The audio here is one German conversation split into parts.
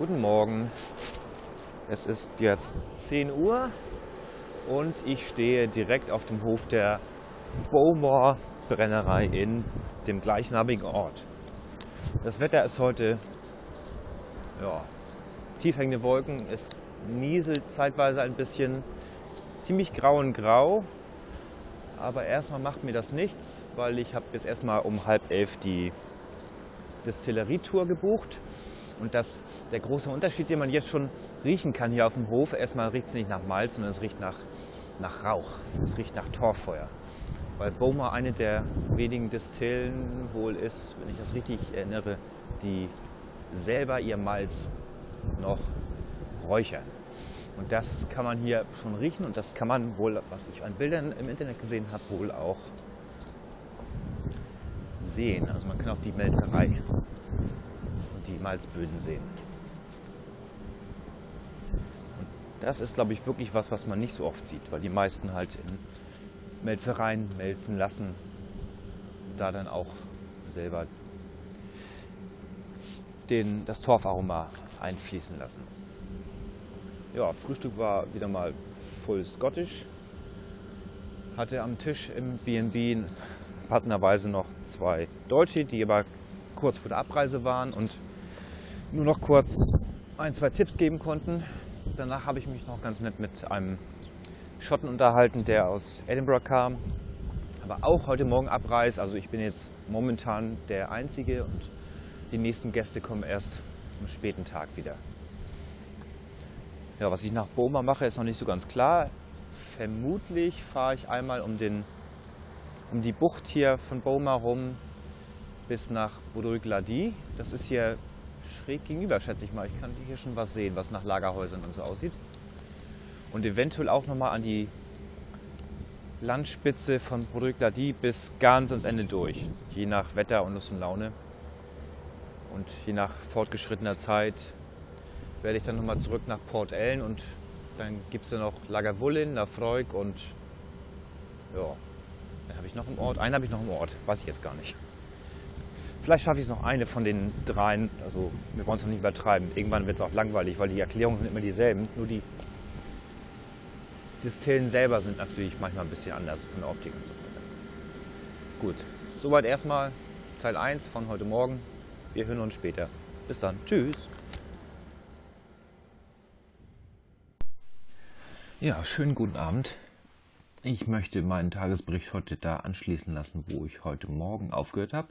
Guten Morgen. Es ist jetzt 10 Uhr und ich stehe direkt auf dem Hof der Bowmore Brennerei in dem gleichnamigen Ort. Das Wetter ist heute ja, tief hängende Wolken, es nieselt zeitweise ein bisschen, ziemlich grau und grau. Aber erstmal macht mir das nichts, weil ich habe jetzt erstmal um halb elf die Distillerie-Tour gebucht. Und das, der große Unterschied, den man jetzt schon riechen kann hier auf dem Hof, erstmal riecht es nicht nach Malz, sondern es riecht nach, nach Rauch. Es riecht nach Torfeuer. Weil Boma eine der wenigen Distillen wohl ist, wenn ich das richtig erinnere, die selber ihr Malz noch räuchern. Und das kann man hier schon riechen und das kann man wohl, was ich an Bildern im Internet gesehen habe, wohl auch sehen. Also man kann auch die Melzerei und die Malzböden sehen. Und das ist, glaube ich, wirklich was, was man nicht so oft sieht, weil die meisten halt in Melzereien melzen lassen, da dann auch selber den, das Torfaroma einfließen lassen. Ja, Frühstück war wieder mal voll Scottish. Hatte am Tisch im B&B passenderweise noch zwei Deutsche, die aber kurz vor der Abreise waren und nur noch kurz ein, zwei Tipps geben konnten. Danach habe ich mich noch ganz nett mit einem Schotten unterhalten, der aus Edinburgh kam, aber auch heute Morgen abreist. Also ich bin jetzt momentan der Einzige und die nächsten Gäste kommen erst am späten Tag wieder. Ja, was ich nach Boma mache, ist noch nicht so ganz klar. Vermutlich fahre ich einmal um, den, um die Bucht hier von Boma rum bis nach Boudry-Glady. Das ist hier schräg gegenüber, schätze ich mal. Ich kann hier schon was sehen, was nach Lagerhäusern und so aussieht. Und eventuell auch nochmal an die Landspitze von Boudry-Glady bis ganz ans Ende durch. Je nach Wetter und Lust und Laune. Und je nach fortgeschrittener Zeit werde ich dann nochmal zurück nach Port Ellen und dann gibt es ja noch Lagerwullin, Lafroig und ja, habe ich noch im Ort. Einen habe ich noch im Ort, weiß ich jetzt gar nicht. Vielleicht schaffe ich es noch eine von den dreien. Also wir wollen es noch nicht übertreiben. Irgendwann wird es auch langweilig, weil die Erklärungen sind immer dieselben. Nur die Distillen selber sind natürlich manchmal ein bisschen anders von der Optik und so weiter. Gut, soweit erstmal Teil 1 von heute Morgen. Wir hören uns später. Bis dann. Tschüss. Ja, schönen guten Abend. Ich möchte meinen Tagesbericht heute da anschließen lassen, wo ich heute Morgen aufgehört habe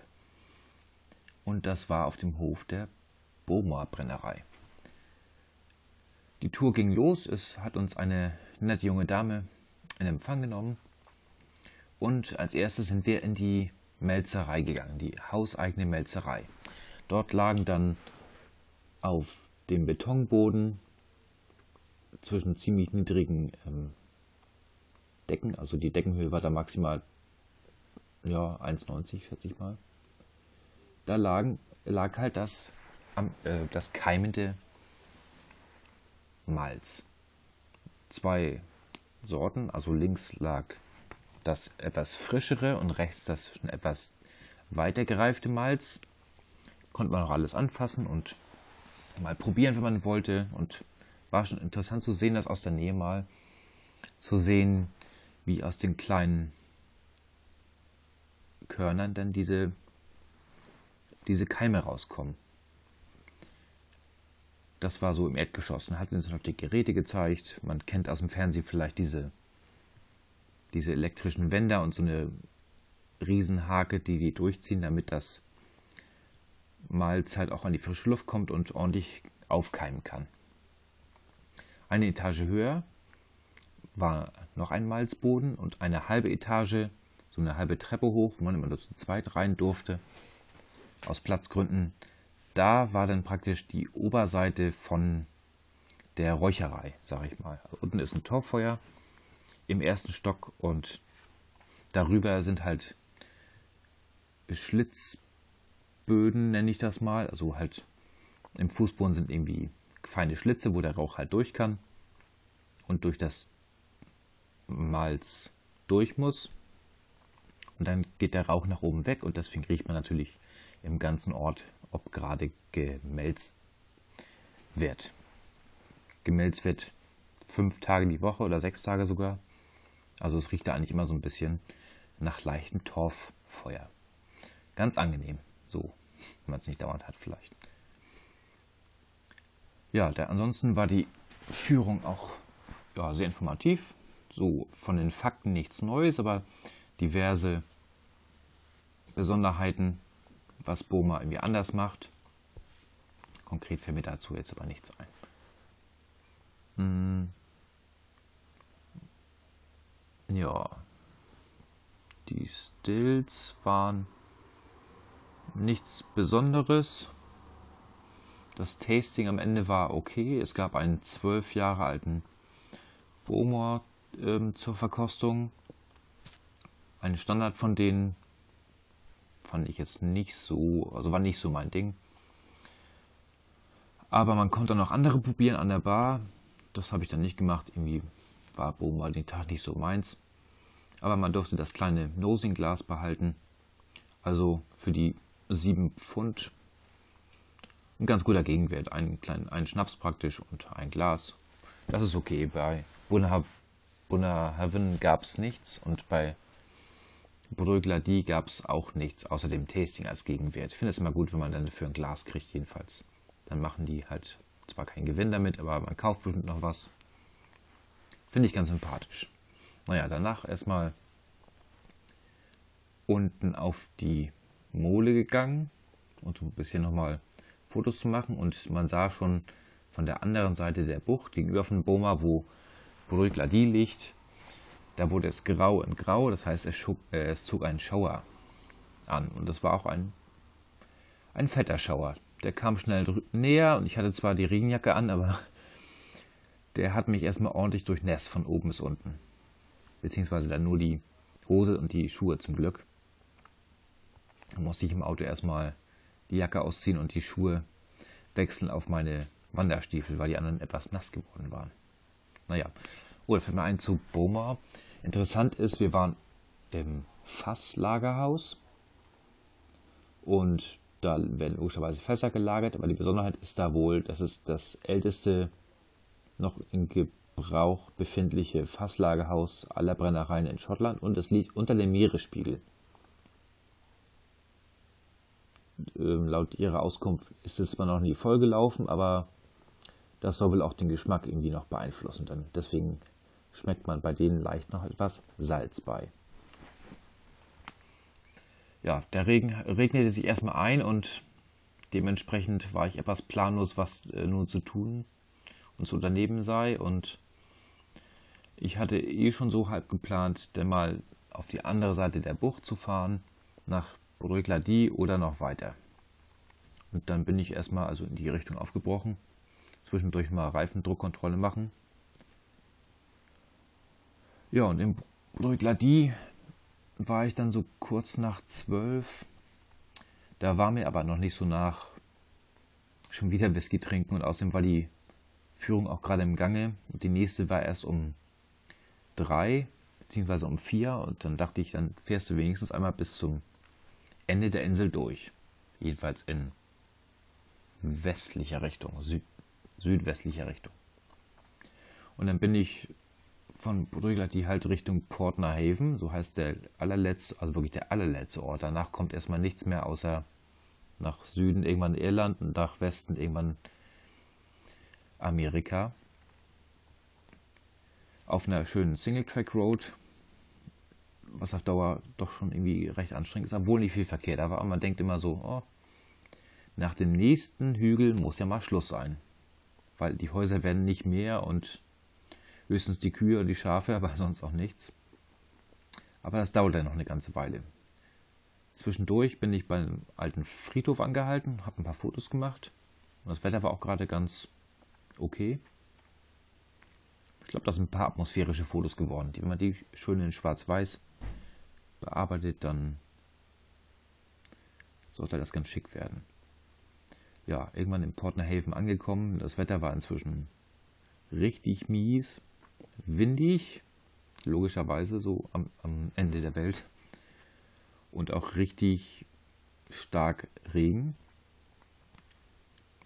und das war auf dem Hof der Boma Brennerei. Die Tour ging los, es hat uns eine nette junge Dame in Empfang genommen und als erstes sind wir in die Melzerei gegangen, die hauseigene Melzerei. Dort lagen dann auf dem Betonboden zwischen ziemlich niedrigen ähm, Decken, also die Deckenhöhe war da maximal ja, 1,90 schätze ich mal, da lagen, lag halt das, äh, das keimende Malz. Zwei Sorten, also links lag das etwas frischere und rechts das schon etwas weiter gereifte Malz. Konnte man auch alles anfassen und mal probieren, wenn man wollte. Und war schon interessant zu sehen, das aus der Nähe mal zu sehen, wie aus den kleinen Körnern dann diese diese Keime rauskommen. Das war so im Erdgeschoss. Dann hat sie uns noch die Geräte gezeigt. Man kennt aus dem Fernsehen vielleicht diese, diese elektrischen Wände und so eine Riesenhake, die die durchziehen, damit das Malz halt auch an die frische Luft kommt und ordentlich aufkeimen kann. Eine Etage höher war noch ein Malzboden und eine halbe Etage, so eine halbe Treppe hoch, wo man immer nur zu zweit rein durfte aus Platzgründen. Da war dann praktisch die Oberseite von der Räucherei, sage ich mal. Unten ist ein Torfeuer im ersten Stock und darüber sind halt Schlitzböden, nenne ich das mal. Also halt im Fußboden sind irgendwie feine Schlitze, wo der Rauch halt durch kann und durch das Malz durch muss. Und dann geht der Rauch nach oben weg und deswegen riecht man natürlich im ganzen Ort, ob gerade gemälzt wert. Gemelzt wird fünf Tage die Woche oder sechs Tage sogar. Also es riecht da eigentlich immer so ein bisschen nach leichtem Torffeuer. Ganz angenehm, so, wenn man es nicht dauernd hat vielleicht. Ja, der, ansonsten war die Führung auch ja, sehr informativ. So von den Fakten nichts Neues, aber diverse Besonderheiten, was Boma irgendwie anders macht. Konkret fällt mir dazu jetzt aber nichts ein. Hm. Ja, die Stills waren nichts Besonderes. Das Tasting am Ende war okay. Es gab einen zwölf Jahre alten Bowmore ähm, zur Verkostung. Ein Standard von denen fand ich jetzt nicht so, also war nicht so mein Ding. Aber man konnte noch andere probieren an der Bar. Das habe ich dann nicht gemacht. Irgendwie war Bowmore den Tag nicht so meins. Aber man durfte das kleine Nosing-Glas behalten. Also für die 7 Pfund ein ganz guter Gegenwert. Ein, klein, ein Schnaps praktisch und ein Glas. Das ist okay. Bei Bunner, Bunner Heaven gab es nichts und bei Brögladi gab es auch nichts, außer dem Tasting als Gegenwert. Ich finde es immer gut, wenn man dann dafür ein Glas kriegt, jedenfalls. Dann machen die halt zwar keinen Gewinn damit, aber man kauft bestimmt noch was. Finde ich ganz sympathisch. Naja, danach erstmal unten auf die Mole gegangen und so ein bisschen nochmal Fotos zu machen. Und man sah schon von der anderen Seite der Bucht, gegenüber von Boma, wo Brügladi liegt, da wurde es grau in grau, das heißt, es, schub, äh, es zog einen Schauer an. Und das war auch ein, ein fetter Schauer. Der kam schnell näher und ich hatte zwar die Regenjacke an, aber der hat mich erstmal ordentlich durchnässt von oben bis unten beziehungsweise dann nur die Hose und die Schuhe zum Glück. Da musste ich im Auto erstmal die Jacke ausziehen und die Schuhe wechseln auf meine Wanderstiefel, weil die anderen etwas nass geworden waren. Naja, oh, da fällt mir ein zu Boma. Interessant ist, wir waren im Fasslagerhaus und da werden logischerweise Fässer gelagert, aber die Besonderheit ist da wohl, dass es das älteste noch in Gebrauch befindliche Fasslagerhaus aller Brennereien in Schottland und es liegt unter dem Meeresspiegel. Ähm, laut ihrer Auskunft ist es zwar noch nie vollgelaufen, aber das soll wohl auch den Geschmack irgendwie noch beeinflussen. Denn deswegen schmeckt man bei denen leicht noch etwas Salz bei. Ja, der Regen regnete sich erstmal ein und dementsprechend war ich etwas planlos, was äh, nun zu tun und zu unternehmen sei. Und ich hatte eh schon so halb geplant, denn mal auf die andere Seite der Bucht zu fahren, nach Bruegladi oder noch weiter. Und dann bin ich erstmal also in die Richtung aufgebrochen, zwischendurch mal Reifendruckkontrolle machen. Ja, und in Bruegladi war ich dann so kurz nach zwölf. Da war mir aber noch nicht so nach schon wieder Whisky trinken und außerdem war die Führung auch gerade im Gange und die nächste war erst um drei beziehungsweise um vier und dann dachte ich, dann fährst du wenigstens einmal bis zum Ende der Insel durch. Jedenfalls in westlicher Richtung, Süd südwestlicher Richtung. Und dann bin ich von Brüglati halt Richtung Portnerhaven, so heißt der allerletzte, also wirklich der allerletzte Ort. Danach kommt erstmal nichts mehr außer nach Süden irgendwann Irland und nach Westen irgendwann Amerika auf einer schönen Single-Track-Road, was auf Dauer doch schon irgendwie recht anstrengend ist, obwohl nicht viel Verkehr da war. Und man denkt immer so, oh, nach dem nächsten Hügel muss ja mal Schluss sein. Weil die Häuser werden nicht mehr und höchstens die Kühe und die Schafe, aber sonst auch nichts. Aber das dauert dann noch eine ganze Weile. Zwischendurch bin ich beim alten Friedhof angehalten, habe ein paar Fotos gemacht. Und das Wetter war auch gerade ganz okay. Ich glaube, das sind ein paar atmosphärische Fotos geworden. Wenn man die schön in Schwarz-Weiß bearbeitet, dann sollte das ganz schick werden. Ja, irgendwann in Portnerhaven angekommen. Das Wetter war inzwischen richtig mies, windig, logischerweise so am, am Ende der Welt. Und auch richtig stark Regen.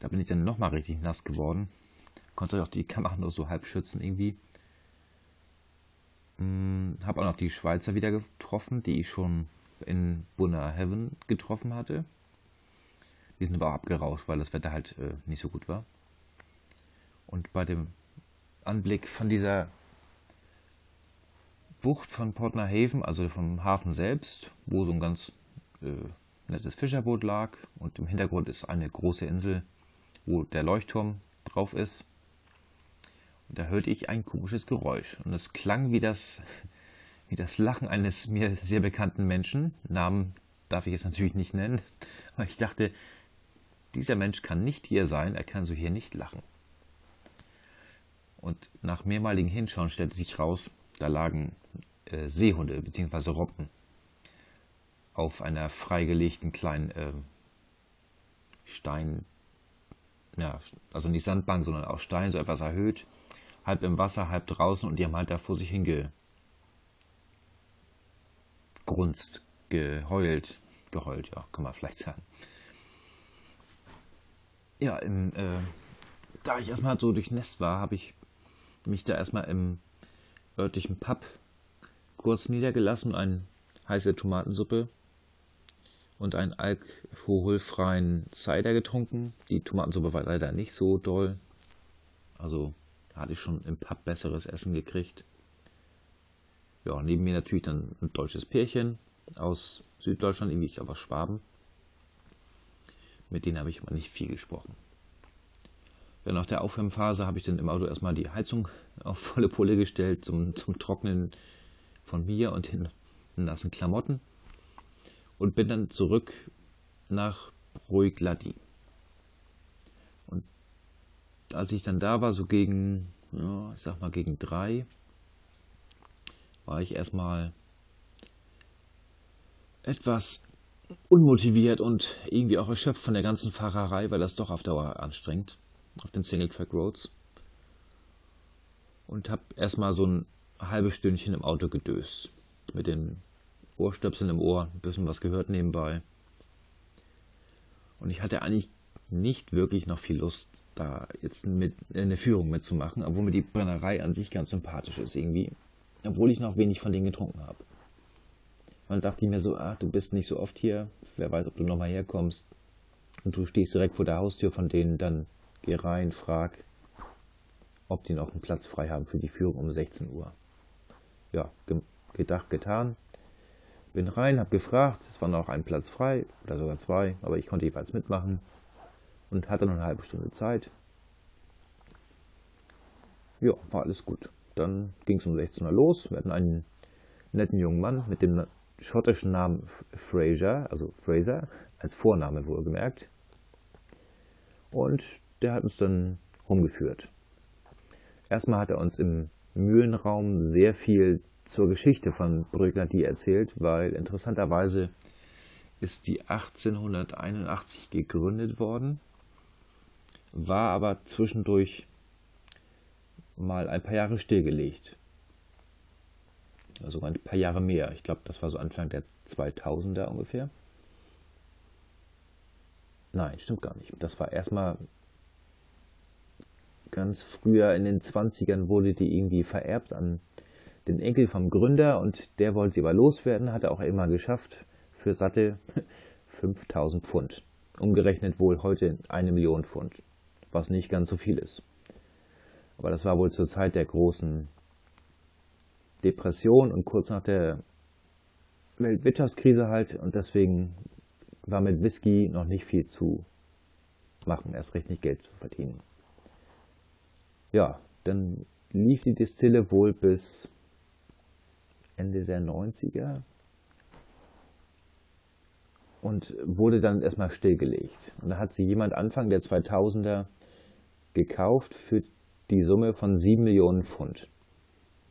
Da bin ich dann nochmal richtig nass geworden. Konnte auch die Kamera nur so halb schützen irgendwie. Hm, habe auch noch die Schweizer wieder getroffen, die ich schon in Bunna Heaven getroffen hatte. Die sind aber abgerauscht, weil das Wetter halt äh, nicht so gut war. Und bei dem Anblick von dieser Bucht von Portner Haven, also vom Hafen selbst, wo so ein ganz äh, nettes Fischerboot lag und im Hintergrund ist eine große Insel, wo der Leuchtturm drauf ist. Und da hörte ich ein komisches Geräusch und es klang wie das, wie das Lachen eines mir sehr bekannten Menschen. Namen darf ich jetzt natürlich nicht nennen, aber ich dachte, dieser Mensch kann nicht hier sein, er kann so hier nicht lachen. Und nach mehrmaligen Hinschauen stellte sich raus, da lagen äh, Seehunde bzw. Robben auf einer freigelegten kleinen äh, Stein, ja, also nicht Sandbank, sondern auch Stein, so etwas erhöht, halb im Wasser, halb draußen und die haben halt da vor sich hingegrunzt, geheult, geheult, ja, kann man vielleicht sagen. Ja, im, äh, da ich erstmal so durchnässt war, habe ich mich da erstmal im örtlichen Pub kurz niedergelassen, eine heiße Tomatensuppe und einen alkoholfreien Cider getrunken. Die Tomatensuppe war leider nicht so doll. Also hatte ich schon im Pub besseres Essen gekriegt. Ja, neben mir natürlich dann ein deutsches Pärchen aus Süddeutschland, irgendwie ich aber Schwaben. Mit denen habe ich aber nicht viel gesprochen. Ja, nach der Aufwärmphase habe ich dann im Auto erstmal die Heizung auf volle Pulle gestellt zum, zum Trocknen von mir und den nassen Klamotten und bin dann zurück nach Bruigladi. Und als ich dann da war, so gegen, ja, ich sag mal gegen drei, war ich erstmal etwas unmotiviert und irgendwie auch erschöpft von der ganzen Fahrerei, weil das doch auf Dauer anstrengt auf den Single-Track Roads und habe erstmal so ein halbes Stündchen im Auto gedöst. Mit den Ohrstöpseln im Ohr, ein bisschen was gehört nebenbei. Und ich hatte eigentlich nicht wirklich noch viel Lust, da jetzt mit, eine Führung mitzumachen, obwohl mir die Brennerei an sich ganz sympathisch ist irgendwie. Obwohl ich noch wenig von denen getrunken habe. Und dachte ich mir so, ah, du bist nicht so oft hier, wer weiß, ob du nochmal herkommst. Und du stehst direkt vor der Haustür von denen, dann Geh rein, frag, ob die noch einen Platz frei haben für die Führung um 16 Uhr. Ja, gedacht, getan. Bin rein, hab gefragt, es war noch ein Platz frei oder sogar zwei, aber ich konnte jeweils mitmachen und hatte noch eine halbe Stunde Zeit. Ja, war alles gut. Dann ging es um 16 Uhr los. Wir hatten einen netten jungen Mann mit dem schottischen Namen Fraser, also Fraser, als Vorname wohlgemerkt. Und der hat uns dann rumgeführt. Erstmal hat er uns im Mühlenraum sehr viel zur Geschichte von Brüggladi erzählt, weil interessanterweise ist die 1881 gegründet worden, war aber zwischendurch mal ein paar Jahre stillgelegt. Also ein paar Jahre mehr. Ich glaube, das war so Anfang der 2000er ungefähr. Nein, stimmt gar nicht. Das war erstmal ganz früher in den 20ern wurde die irgendwie vererbt an den Enkel vom Gründer und der wollte sie aber loswerden, hat er auch immer geschafft für satte 5000 Pfund. Umgerechnet wohl heute eine Million Pfund, was nicht ganz so viel ist. Aber das war wohl zur Zeit der großen Depression und kurz nach der Weltwirtschaftskrise halt und deswegen war mit Whisky noch nicht viel zu machen, erst recht nicht Geld zu verdienen ja, dann lief die Distille wohl bis Ende der 90er und wurde dann erstmal stillgelegt. Und da hat sie jemand Anfang der 2000er gekauft für die Summe von 7 Millionen Pfund.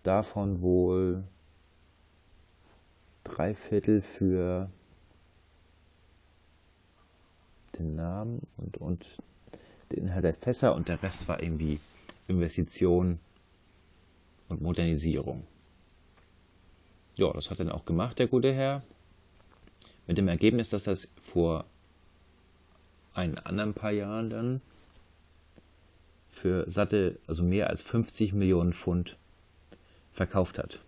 Davon wohl drei Viertel für den Namen und, und den Inhalt der Fässer und der Rest war irgendwie Investition und Modernisierung. Ja, das hat dann auch gemacht, der gute Herr. Mit dem Ergebnis, dass das vor ein anderen paar Jahren dann für satte, also mehr als 50 Millionen Pfund verkauft hat.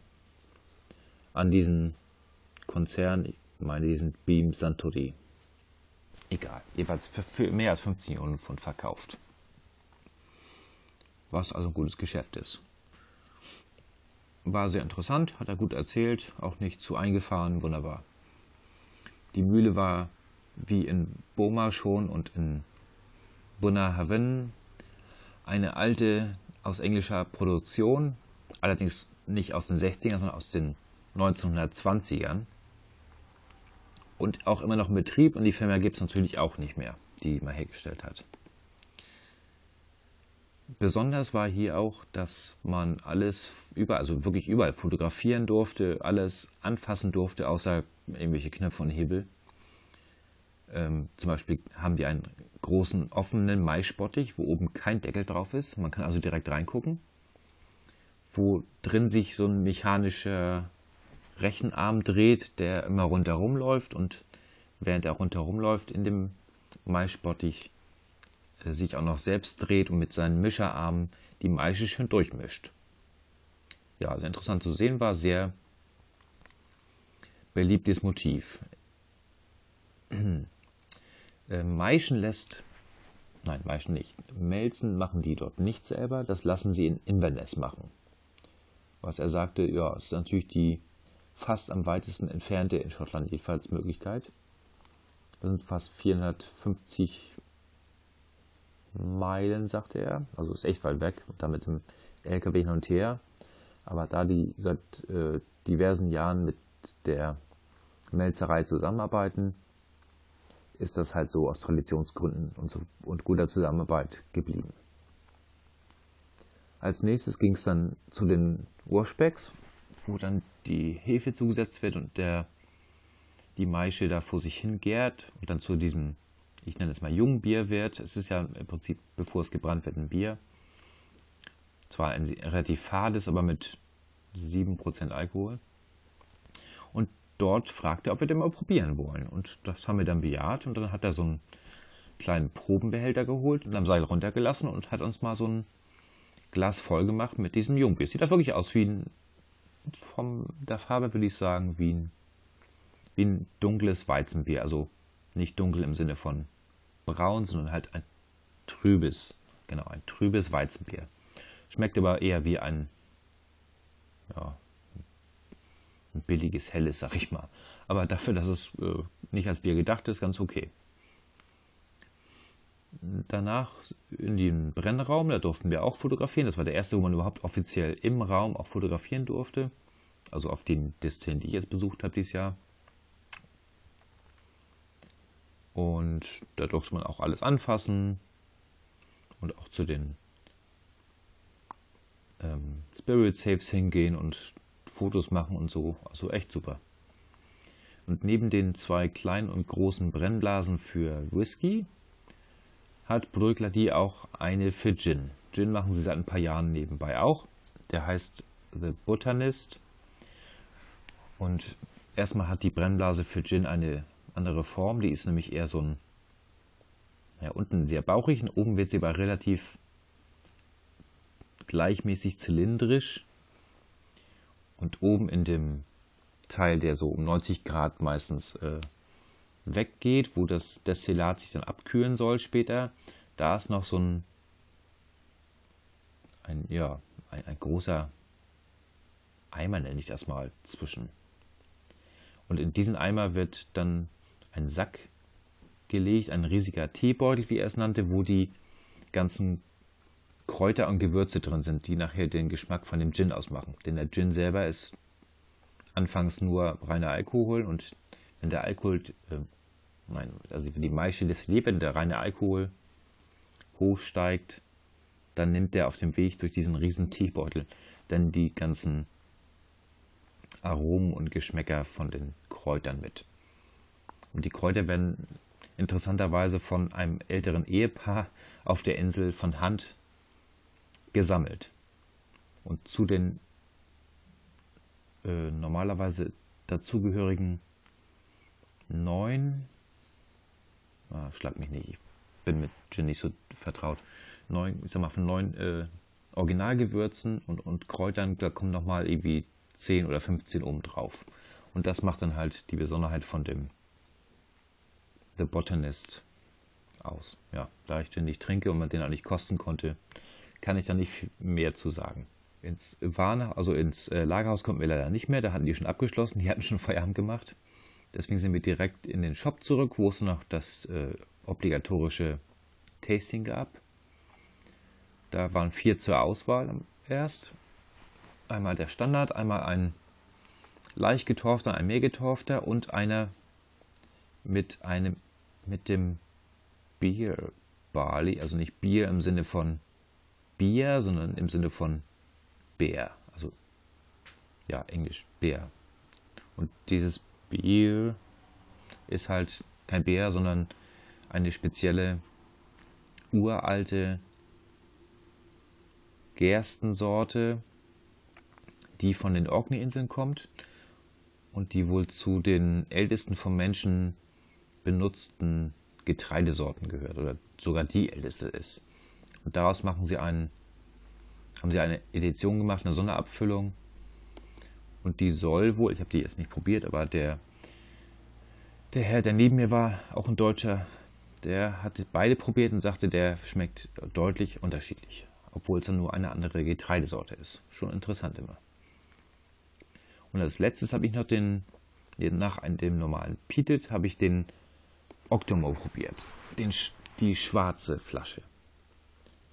An diesen Konzern, ich meine diesen Beam Santori. Egal, jeweils für, für mehr als 50 Millionen Pfund verkauft. Was also ein gutes Geschäft ist. War sehr interessant, hat er gut erzählt, auch nicht zu eingefahren, wunderbar. Die Mühle war wie in Boma schon und in Bunnahabhain eine alte aus englischer Produktion, allerdings nicht aus den 60ern, sondern aus den 1920ern. Und auch immer noch in Betrieb und die Firma gibt es natürlich auch nicht mehr, die man hergestellt hat. Besonders war hier auch, dass man alles überall, also wirklich überall fotografieren durfte, alles anfassen durfte, außer irgendwelche Knöpfe und Hebel. Ähm, zum Beispiel haben wir einen großen offenen Maisbottich, wo oben kein Deckel drauf ist. Man kann also direkt reingucken. Wo drin sich so ein mechanischer Rechenarm dreht, der immer rundherum läuft und während er rundherum läuft in dem Maisbottich äh, sich auch noch selbst dreht und mit seinen Mischerarmen die Maische schön durchmischt. Ja, sehr interessant zu sehen war, sehr beliebtes Motiv. Äh, Maischen lässt, nein, Maischen nicht, Melzen machen die dort nicht selber, das lassen sie in Inverness machen. Was er sagte, ja, ist natürlich die fast am weitesten entfernte in Schottland jedenfalls Möglichkeit. Das sind fast 450 Meilen, sagte er. Also ist echt weit weg, da mit dem LKW hin und her. Aber da die seit äh, diversen Jahren mit der Melzerei zusammenarbeiten, ist das halt so aus Traditionsgründen und, so, und guter Zusammenarbeit geblieben. Als nächstes ging es dann zu den Urspecks, wo dann die Hefe zugesetzt wird und der, die Maische da vor sich hin gärt und dann zu diesem, ich nenne es mal Jungbier wird. Es ist ja im Prinzip, bevor es gebrannt wird, ein Bier. Zwar ein relativ fades, aber mit 7% Alkohol dort fragte, ob wir den mal probieren wollen. Und das haben wir dann bejaht. Und dann hat er so einen kleinen Probenbehälter geholt und am Seil runtergelassen und hat uns mal so ein Glas voll gemacht mit diesem Jungbier. Sieht da wirklich aus wie ein, von der Farbe würde ich sagen, wie ein, wie ein dunkles Weizenbier. Also nicht dunkel im Sinne von braun, sondern halt ein trübes, genau, ein trübes Weizenbier. Schmeckt aber eher wie ein, ja, ein billiges Helles, sag ich mal. Aber dafür, dass es äh, nicht als Bier gedacht ist, ganz okay. Danach in den Brennraum, da durften wir auch fotografieren. Das war der erste, wo man überhaupt offiziell im Raum auch fotografieren durfte. Also auf den Distillen, die ich jetzt besucht habe dieses Jahr. Und da durfte man auch alles anfassen und auch zu den ähm, Spirit Saves hingehen und Fotos machen und so. Also echt super. Und neben den zwei kleinen und großen Brennblasen für Whisky hat Bröckler die auch eine für Gin. Gin machen sie seit ein paar Jahren nebenbei auch. Der heißt The Botanist. Und erstmal hat die Brennblase für Gin eine andere Form. Die ist nämlich eher so ein, ja, unten sehr bauchig und oben wird sie aber relativ gleichmäßig zylindrisch und oben in dem Teil, der so um 90 Grad meistens äh, weggeht, wo das Destillat sich dann abkühlen soll später, da ist noch so ein, ein ja, ein, ein großer Eimer, nenne ich das mal, zwischen. Und in diesen Eimer wird dann ein Sack gelegt, ein riesiger Teebeutel, wie er es nannte, wo die ganzen Kräuter und Gewürze drin sind, die nachher den Geschmack von dem Gin ausmachen. Denn der Gin selber ist anfangs nur reiner Alkohol und wenn der Alkohol, äh, nein, also für die Maische des wenn der reine Alkohol hochsteigt, dann nimmt der auf dem Weg durch diesen riesen Teebeutel dann die ganzen Aromen und Geschmäcker von den Kräutern mit. Und die Kräuter werden interessanterweise von einem älteren Ehepaar auf der Insel von Hand gesammelt. Und zu den äh, normalerweise dazugehörigen neun, ah, schlag mich nicht, bin mit Gin nicht so vertraut. Neun, ich sag mal, von neun äh, Originalgewürzen und, und Kräutern, da kommen nochmal irgendwie 10 oder 15 oben drauf. Und das macht dann halt die Besonderheit von dem The Botanist aus. Ja, da ich den nicht trinke und man den auch nicht kosten konnte, kann ich da nicht mehr zu sagen. Ins Warne, also ins äh, Lagerhaus kommen wir leider nicht mehr, da hatten die schon abgeschlossen, die hatten schon Feierabend gemacht. Deswegen sind wir direkt in den Shop zurück, wo es noch das äh, obligatorische Tasting gab. Da waren vier zur Auswahl erst. Einmal der Standard, einmal ein leicht getorfter, ein mehr getorfter und einer mit einem mit dem Bier Barley, also nicht Bier im Sinne von Bier, sondern im Sinne von Bär, also ja, Englisch Bär. Und dieses Bier ist halt kein Bär, sondern eine spezielle uralte Gerstensorte, die von den Orkney-Inseln kommt und die wohl zu den ältesten vom Menschen benutzten Getreidesorten gehört oder sogar die älteste ist. Und daraus machen sie einen, haben sie eine Edition gemacht, eine Sonderabfüllung. Und die soll wohl, ich habe die jetzt nicht probiert, aber der, der Herr, der neben mir war, auch ein Deutscher, der hat beide probiert und sagte, der schmeckt deutlich unterschiedlich, obwohl es dann nur eine andere Getreidesorte ist. Schon interessant immer. Und als letztes habe ich noch den, nach dem normalen Pietet, habe ich den Octomo probiert. Den, die schwarze Flasche.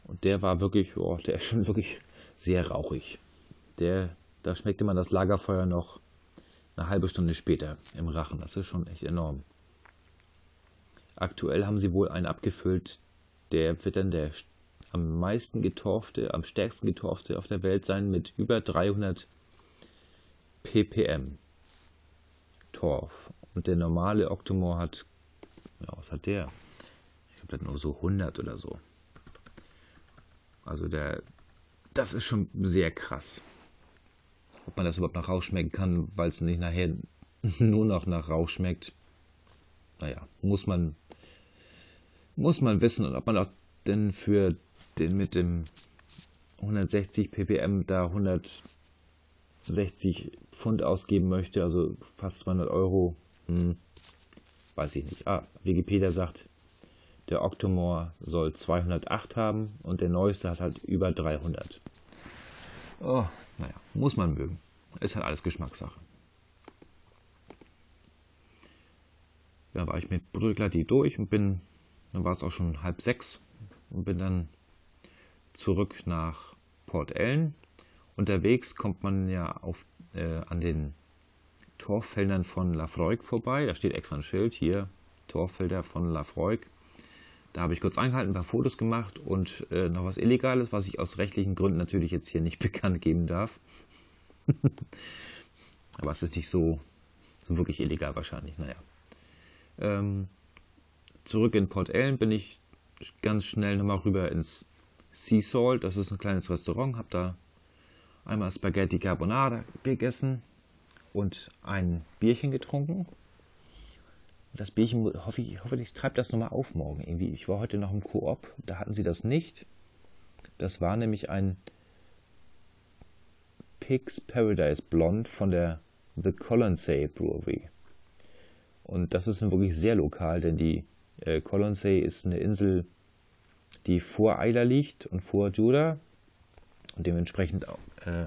Und der war wirklich, oh, der ist schon wirklich sehr rauchig. Der, da schmeckte man das Lagerfeuer noch eine halbe Stunde später im Rachen. Das ist schon echt enorm. Aktuell haben sie wohl einen abgefüllt, der wird dann der am meisten getorfte, am stärksten getorfte auf der Welt sein mit über 300 ppm Torf. Und der normale Octomore hat ja, was hat der? Ich glaube, der hat nur so 100 oder so. Also der, das ist schon sehr krass. Ob man das überhaupt nach Rauch schmecken kann, weil es nicht nachher nur noch nach Rauch schmeckt. Naja, muss man, muss man wissen. Und ob man auch denn für den mit dem 160 ppm da 160 Pfund ausgeben möchte, also fast 200 Euro, hm, weiß ich nicht. Ah, Wikipedia sagt, der Octomore soll 208 haben und der neueste hat halt über 300. Oh, naja, muss man mögen. Ist halt alles Geschmackssache. Ja, war ich mit Brüggladi durch und bin, dann war es auch schon halb sechs und bin dann zurück nach Port Ellen. Unterwegs kommt man ja auf, äh, an den Torffeldern von Lafroig vorbei. Da steht extra ein Schild hier, Torfelder von Lafroig. Da habe ich kurz eingehalten, ein paar Fotos gemacht und äh, noch was Illegales, was ich aus rechtlichen Gründen natürlich jetzt hier nicht bekannt geben darf. Aber es ist nicht so, so wirklich illegal wahrscheinlich. Naja. Ähm, zurück in Port Ellen bin ich ganz schnell nochmal rüber ins Sea Salt. Das ist ein kleines Restaurant. Habe da einmal Spaghetti Carbonara gegessen und ein Bierchen getrunken. Das Bierchen, hoffe ich, hoffentlich treibt das nochmal auf morgen irgendwie. Ich war heute noch im Koop, da hatten sie das nicht. Das war nämlich ein Pigs Paradise Blonde von der The Colonsay Brewery. Und das ist wirklich sehr lokal, denn die äh, Colonsay ist eine Insel, die vor Eiler liegt und vor Judah und dementsprechend äh,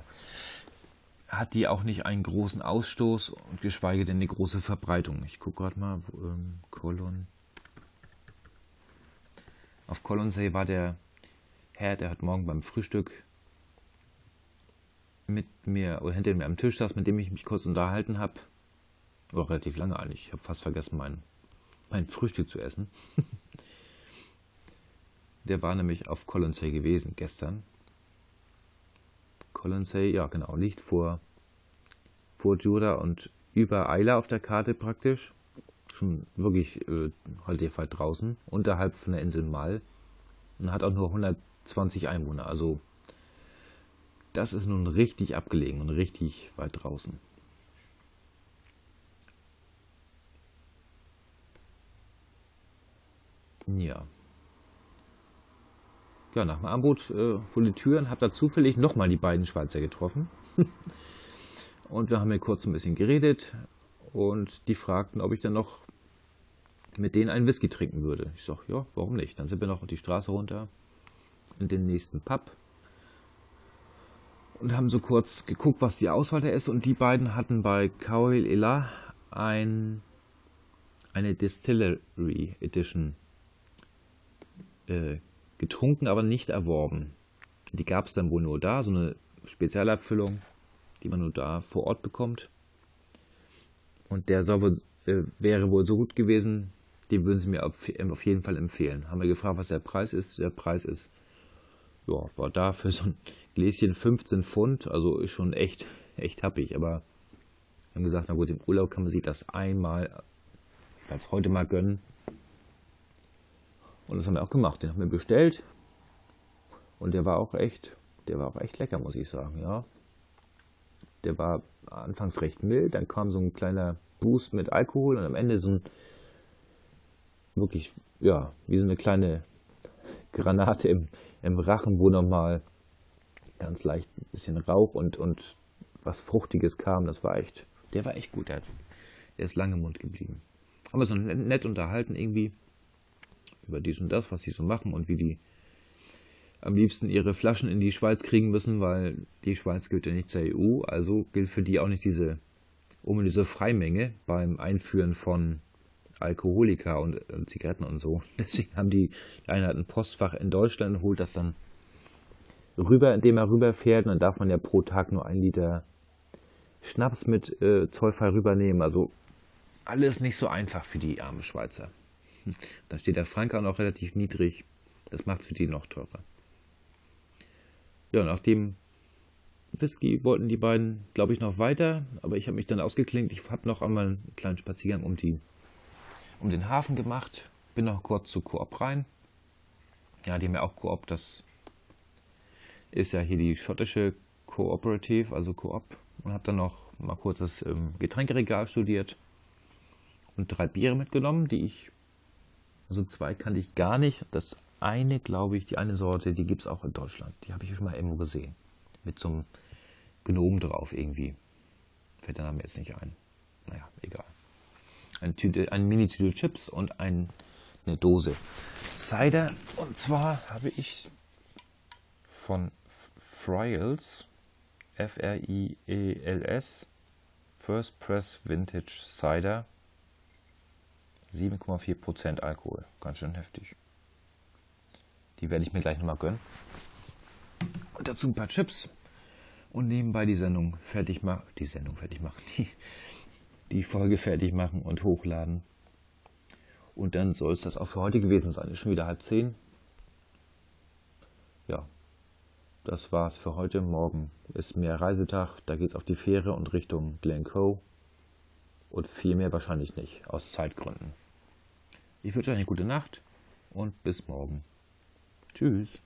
hat die auch nicht einen großen Ausstoß und geschweige denn eine große Verbreitung. Ich gucke gerade mal, wo, ähm, Colon. Auf Colonsay war der Herr, der hat morgen beim Frühstück mit mir oder hinter mir am Tisch saß, mit dem ich mich kurz unterhalten habe. War relativ lange eigentlich. Ich habe fast vergessen, mein, mein Frühstück zu essen. der war nämlich auf Colonsay gewesen gestern Colonsay, ja genau, liegt vor, vor Jura und über Eila auf der Karte praktisch. Schon wirklich äh, halt der Fall draußen, unterhalb von der Insel Mal. Und hat auch nur 120 Einwohner. Also das ist nun richtig abgelegen und richtig weit draußen. Ja. Ja, nach dem Armbrot äh, vor die Türen, habe da zufällig nochmal die beiden Schweizer getroffen. und wir haben hier kurz ein bisschen geredet und die fragten, ob ich dann noch mit denen einen Whisky trinken würde. Ich sag, ja, warum nicht? Dann sind wir noch die Straße runter in den nächsten Pub und haben so kurz geguckt, was die Auswahl da ist. Und die beiden hatten bei Kail Ela ein, eine Distillery Edition äh, getrunken, aber nicht erworben. Die gab es dann wohl nur da, so eine Spezialabfüllung, die man nur da vor Ort bekommt. Und der soll äh, wäre wohl so gut gewesen, den würden sie mir auf, auf jeden Fall empfehlen. Haben wir gefragt, was der Preis ist. Der Preis ist, ja, war da für so ein Gläschen 15 Pfund, also ist schon echt, echt happig. Aber haben gesagt, na gut, im Urlaub kann man sich das einmal, als heute mal gönnen. Und das haben wir auch gemacht. Den haben wir bestellt. Und der war auch echt, der war auch echt lecker, muss ich sagen, ja. Der war anfangs recht mild, dann kam so ein kleiner Boost mit Alkohol und am Ende so ein wirklich, ja, wie so eine kleine Granate im, im Rachen, wo nochmal ganz leicht ein bisschen Rauch und, und was Fruchtiges kam. Das war echt, der war echt gut. Der, der ist lange im Mund geblieben. Haben wir so nett unterhalten irgendwie über dies und das, was sie so machen und wie die am liebsten ihre Flaschen in die Schweiz kriegen müssen, weil die Schweiz gehört ja nicht zur EU, also gilt für die auch nicht diese ominöse Freimenge beim Einführen von Alkoholiker und, und, Zigaretten und so. Deswegen haben die, die ein Postfach in Deutschland, holt das dann rüber, indem er rüberfährt und dann darf man ja pro Tag nur ein Liter Schnaps mit äh, zollfrei rübernehmen. Also alles nicht so einfach für die armen Schweizer. Dann steht der Frank auch noch relativ niedrig. Das macht es für die noch teurer. Ja, nach dem Whisky wollten die beiden, glaube ich, noch weiter, aber ich habe mich dann ausgeklinkt. Ich habe noch einmal einen kleinen Spaziergang um, die, um den Hafen gemacht, bin noch kurz zu Coop rein. Ja, die haben ja auch Coop, das ist ja hier die schottische Cooperative, also Coop, und habe dann noch mal kurz das ähm, Getränkeregal studiert und drei Biere mitgenommen, die ich also zwei kannte ich gar nicht. Das eine, glaube ich, die eine Sorte, die gibt es auch in Deutschland. Die habe ich schon mal irgendwo gesehen. Mit so einem Gnom drauf irgendwie. Fällt der Name jetzt nicht ein. Naja, egal. Eine, Tüte, eine Mini-Tüte Chips und ein, eine Dose Cider. Und zwar habe ich von Friels, F-R-I-E-L-S, First Press Vintage Cider 7,4% Alkohol. Ganz schön heftig. Die werde ich mir gleich nochmal gönnen. Und dazu ein paar Chips. Und nebenbei die Sendung fertig machen. Die Sendung fertig machen. Die, die Folge fertig machen und hochladen. Und dann soll es das auch für heute gewesen sein. Ist schon wieder halb zehn. Ja, das war's für heute. Morgen ist mehr Reisetag. Da geht's auf die Fähre und Richtung Glencoe. Und viel mehr wahrscheinlich nicht, aus Zeitgründen. Ich wünsche euch eine gute Nacht und bis morgen. Tschüss.